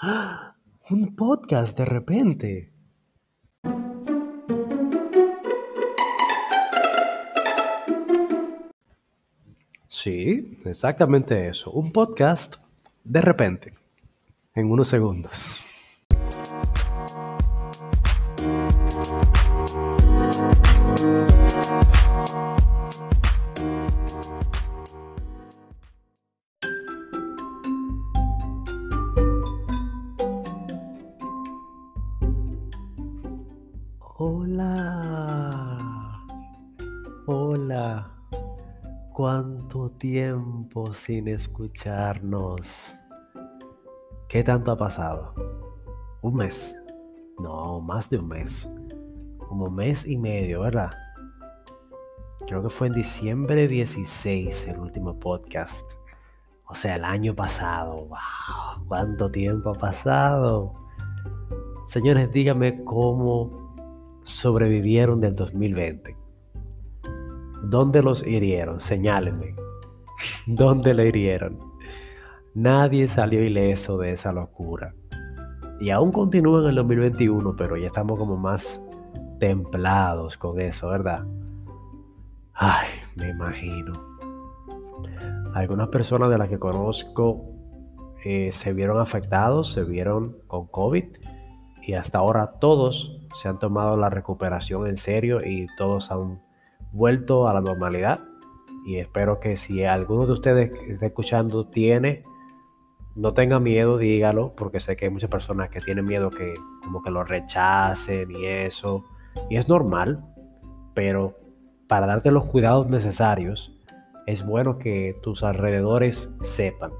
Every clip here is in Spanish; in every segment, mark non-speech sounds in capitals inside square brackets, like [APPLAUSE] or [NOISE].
Un podcast de repente. Sí, exactamente eso. Un podcast de repente. En unos segundos. Tiempo sin escucharnos? ¿Qué tanto ha pasado? ¿Un mes? No, más de un mes. Como mes y medio, ¿verdad? Creo que fue en diciembre 16 el último podcast. O sea, el año pasado. ¡Wow! ¿Cuánto tiempo ha pasado? Señores, díganme cómo sobrevivieron del 2020? ¿Dónde los hirieron? Señálenme. ¿Dónde le hirieron? Nadie salió ileso de esa locura. Y aún continúa en el 2021, pero ya estamos como más templados con eso, ¿verdad? Ay, me imagino. Algunas personas de las que conozco eh, se vieron afectados, se vieron con COVID y hasta ahora todos se han tomado la recuperación en serio y todos han vuelto a la normalidad. Y espero que si alguno de ustedes que está escuchando tiene, no tenga miedo, dígalo, porque sé que hay muchas personas que tienen miedo que como que lo rechacen y eso. Y es normal, pero para darte los cuidados necesarios, es bueno que tus alrededores sepan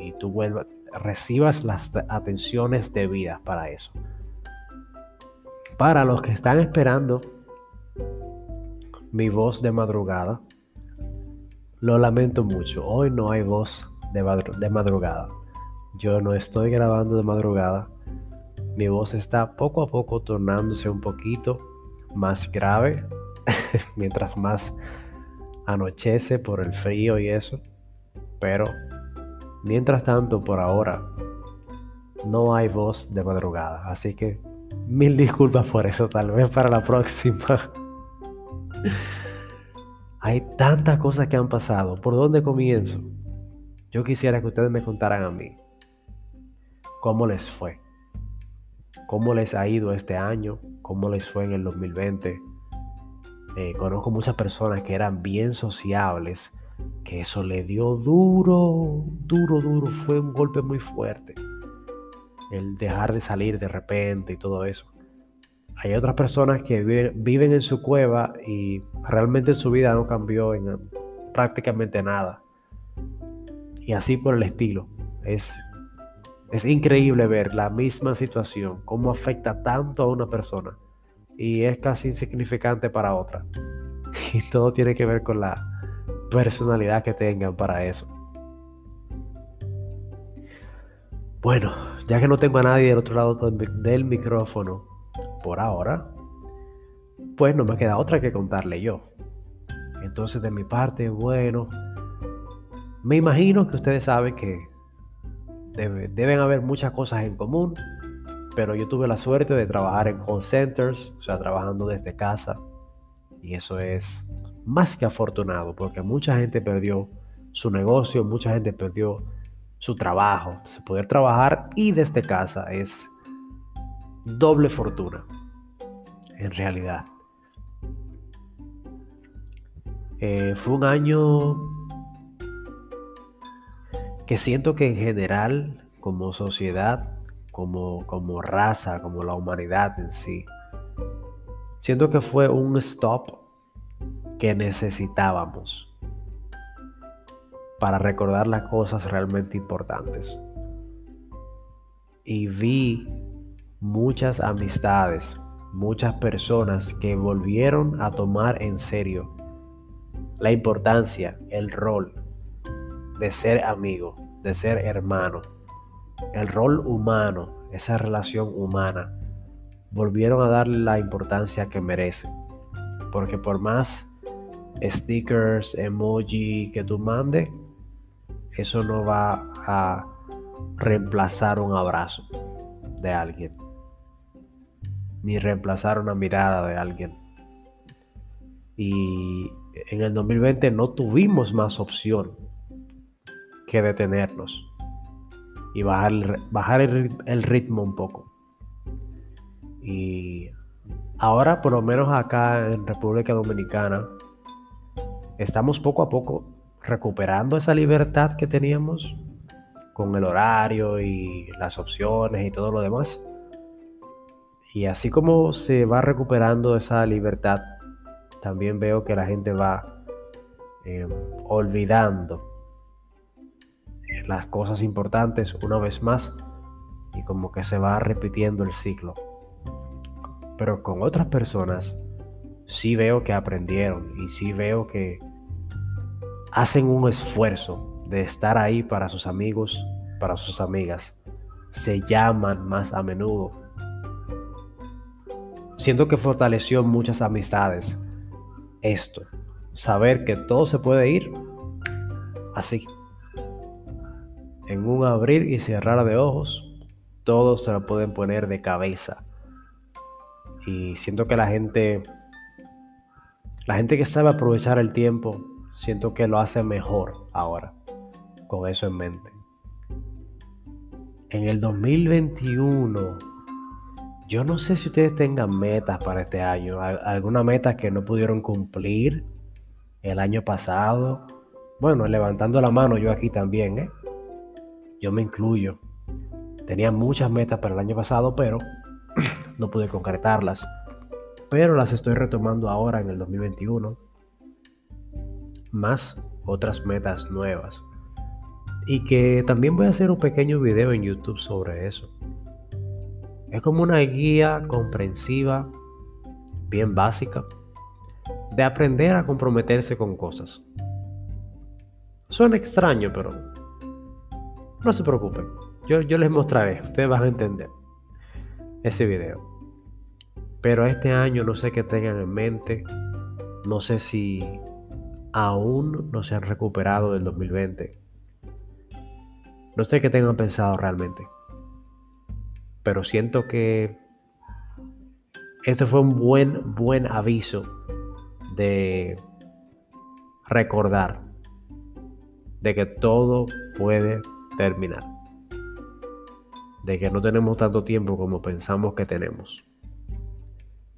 y tú vuelvas, recibas las atenciones debidas para eso. Para los que están esperando mi voz de madrugada, lo lamento mucho. Hoy no hay voz de, madrugada. Yo no estoy grabando de madrugada. Mi voz está poco a poco tornándose un poquito más grave [LAUGHS] mientras más anochece por el frío y eso. Pero mientras tanto, por ahora, no hay voz de madrugada. Así que Mil disculpas por eso, tal vez para la próxima. [LAUGHS] Hay tantas cosas que han pasado. ¿Por dónde comienzo? Yo quisiera que ustedes me contaran a mí cómo les fue. ¿Cómo les ha ido este año? ¿Cómo les fue en el 2020? Eh, conozco muchas personas que eran bien sociables, que eso le dio duro, duro, duro. Fue un golpe muy fuerte el dejar de salir de repente y todo eso. Hay otras personas que viven en su cueva y realmente su vida no cambió en prácticamente nada. Y así por el estilo. Es, es increíble ver la misma situación, cómo afecta tanto a una persona y es casi insignificante para otra. [LAUGHS] Y todo tiene que ver con la personalidad que tengan para eso. Bueno, ya que no tengo a nadie del otro lado del micrófono por ahora, pues no me queda otra que contarle yo. Entonces de mi parte, bueno, me imagino que ustedes saben que deben haber muchas cosas en común, pero yo tuve la suerte de trabajar en call centers, o sea, trabajando desde casa, y eso es más que afortunado, porque mucha gente perdió su negocio, mucha gente perdió su trabajo. Entonces, poder trabajar y desde casa es doble fortuna, en realidad. Eh, fue un año que siento que en general, como sociedad, como, como raza, como la humanidad en sí, siento que fue un stop que necesitábamos para recordar las cosas realmente importantes. Y vi muchas amistades, muchas personas que volvieron a tomar en serio la importancia, el rol de ser amigo, de ser hermano, el rol humano, esa relación humana, volvieron a darle la importancia que merece. Porque por más stickers, emoji que tú mandes, eso no va a reemplazar un abrazo. de alguien, ni reemplazar una mirada de alguien. Y en el 2020 no tuvimos más opción que detenernos y bajar, bajar el, el ritmo un poco. Y ahora, por lo menos acá en República Dominicana, estamos poco a poco recuperando esa libertad que teníamos con el horario y las opciones y todo lo demás. Y así como se va recuperando esa libertad, también veo que la gente va em, olvidando las cosas importantes una vez más y como que se va repitiendo el ciclo. Pero con otras personas sí veo que aprendieron y sí veo que hacen un esfuerzo de estar ahí para sus amigos, para sus amigas. Se llaman más a menudo. Siento que fortaleció muchas amistades esto, saber que todo se puede ir así. En un abrir y cerrar de ojos, todos se lo pueden poner de cabeza. Y siento que la gente, la gente que sabe aprovechar el tiempo, siento que lo hace mejor ahora, con eso en mente. En el 2021, yo no sé si ustedes tengan metas para este año, alguna meta que no pudieron cumplir el año pasado. Bueno, levantando la mano yo aquí también, ¿eh? Yo me incluyo. Tenía muchas metas para el año pasado, pero no pude concretarlas. Pero las estoy retomando ahora en el 2021 más otras metas nuevas. Y que también voy a hacer un pequeño video en YouTube sobre eso. Es como una guía comprensiva, bien básica, de aprender a comprometerse con cosas. Suena extraño, pero no se preocupen. Yo, yo les mostraré, ustedes van a entender ese video. Pero este año no sé qué tengan en mente. No sé si aún no se han recuperado del 2020. No sé qué tengan pensado realmente. Pero siento que este fue un buen, buen aviso de recordar de que todo puede terminar. De que no tenemos tanto tiempo como pensamos que tenemos.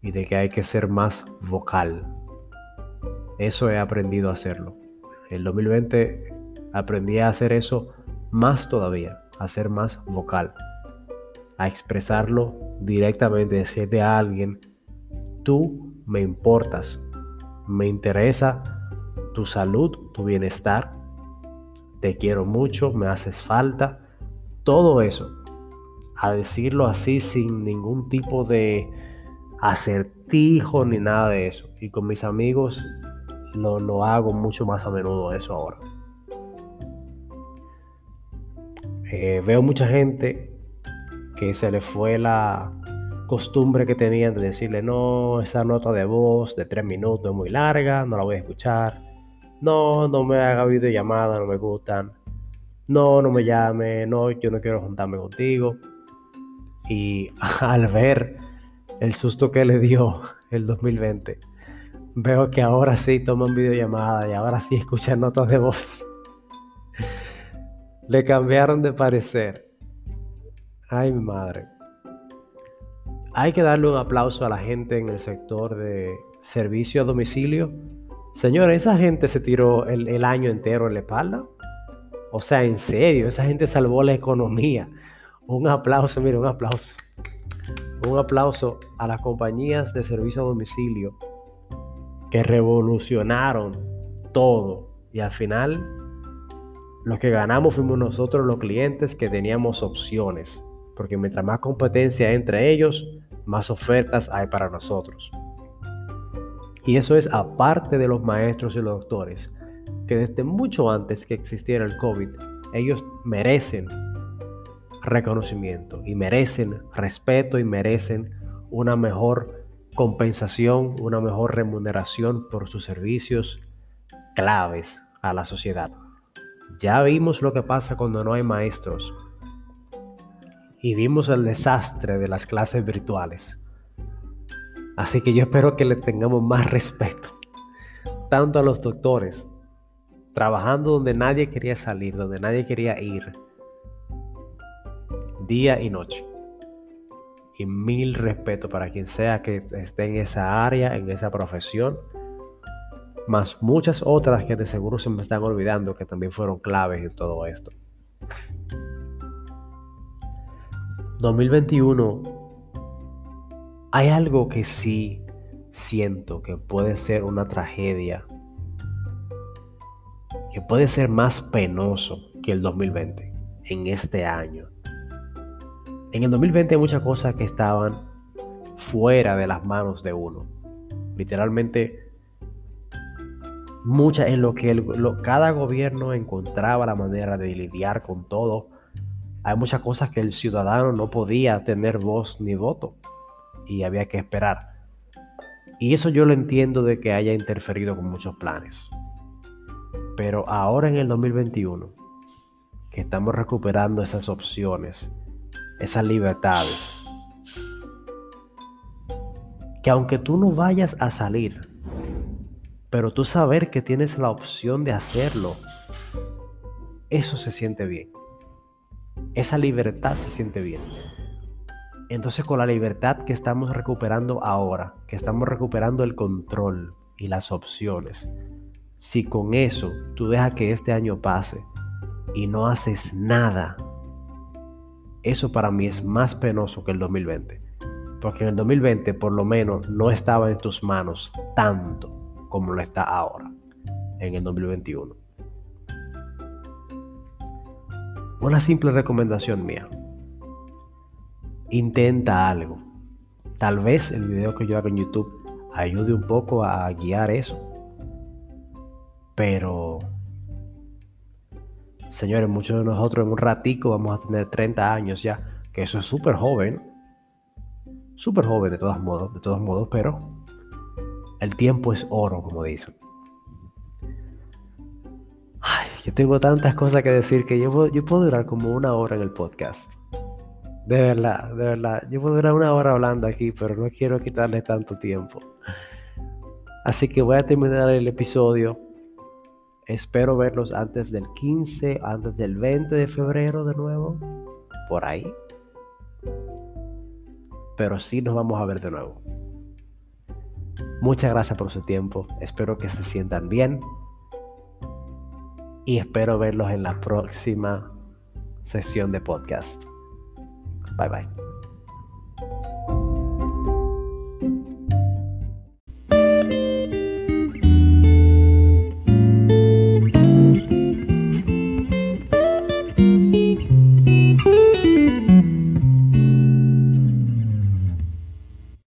Y de que hay que ser más vocal eso he aprendido a hacerlo. El 2020 aprendí a hacer eso más todavía, a ser más vocal, a expresarlo directamente, decirle a alguien, tú me importas, me interesa tu salud, tu bienestar, te quiero mucho, me haces falta, todo eso, a decirlo así sin ningún tipo de acertijo ni nada de eso. Y con mis amigos lo, hago mucho más a menudo eso ahora. Eh, veo mucha gente que se le fue la costumbre que tenían de decirle, no, esa nota de voz de tres minutos es muy larga, no la voy a escuchar. No, no me haga videollamada, no me gustan. No, no me llame, no, yo no quiero juntarme contigo. Y [LAUGHS] al ver el susto que le dio [LAUGHS] el 2020, Veo que ahora sí toman videollamada y ahora sí escuchan notas de voz. [LAUGHS] Le cambiaron de parecer. Ay, mi madre. Hay que darle un aplauso a la gente en el sector de servicio a domicilio. Señores, esa gente se tiró el, el año entero en la espalda. O sea, en serio, esa gente salvó la economía. Un aplauso, mire, un aplauso. Un aplauso a las compañías de servicio a domicilio que revolucionaron todo. Y al final, los que ganamos fuimos nosotros los clientes que teníamos opciones. Porque mientras más competencia entre ellos, más ofertas hay para nosotros. Y eso es aparte de los maestros y los doctores, que desde mucho antes que existiera el COVID, ellos merecen reconocimiento y merecen respeto y merecen una mejor compensación, una mejor remuneración por sus servicios claves a la sociedad. Ya vimos lo que pasa cuando no hay maestros. Y vimos el desastre de las clases virtuales. Así que yo espero que le tengamos más respeto, tanto a los doctores, trabajando donde nadie quería salir, donde nadie quería ir, día y noche. Y mil respeto para quien sea que esté en esa área, en esa profesión, más muchas otras que de seguro se me están olvidando que también fueron claves en todo esto. 2021 hay algo que sí siento que puede ser una tragedia, que puede ser más penoso que el 2020 en este año. En el 2020 hay muchas cosas que estaban fuera de las manos de uno. Literalmente, muchas en lo que cada gobierno encontraba la manera de lidiar con todo hay muchas cosas que el ciudadano no podía tener voz ni voto y había que esperar. Y eso yo lo entiendo de que haya interferido con muchos planes. Pero ahora en el 2021, que estamos recuperando esas opciones, esas libertades, que aunque tú no vayas a salir, pero tú saber que tienes la opción de hacerlo, eso se siente bien esa libertad se siente bien. Entonces con la libertad que estamos recuperando ahora, que estamos recuperando el control y las opciones, si con eso tú dejas que este año pase y no haces nada, eso para mí es más penoso que el 2020. Porque en el 2020 por lo menos no estaba en tus manos tanto como lo está ahora, en el 2021. Una simple recomendación mía. Intenta algo. Tal vez el video que yo haga en YouTube ayude un poco a guiar eso. Pero, señores, muchos de nosotros en un ratico vamos a tener 30 años ya, que eso es súper joven. Súper joven de todos modos, de todos modos, pero el tiempo es oro, como dicen. Yo tengo tantas cosas que decir que yo puedo, durar como una hora en el podcast. De verdad, de verdad. Yo puedo durar una hora hablando aquí, pero no quiero quitarle tanto tiempo. Así que voy a terminar el episodio. Espero verlos antes del 15, antes del 20 de febrero de nuevo. Por ahí. Pero sí nos vamos a ver de nuevo. Muchas gracias por su tiempo. Espero que se sientan bien y espero verlos en la próxima sesión de podcast. Bye bye.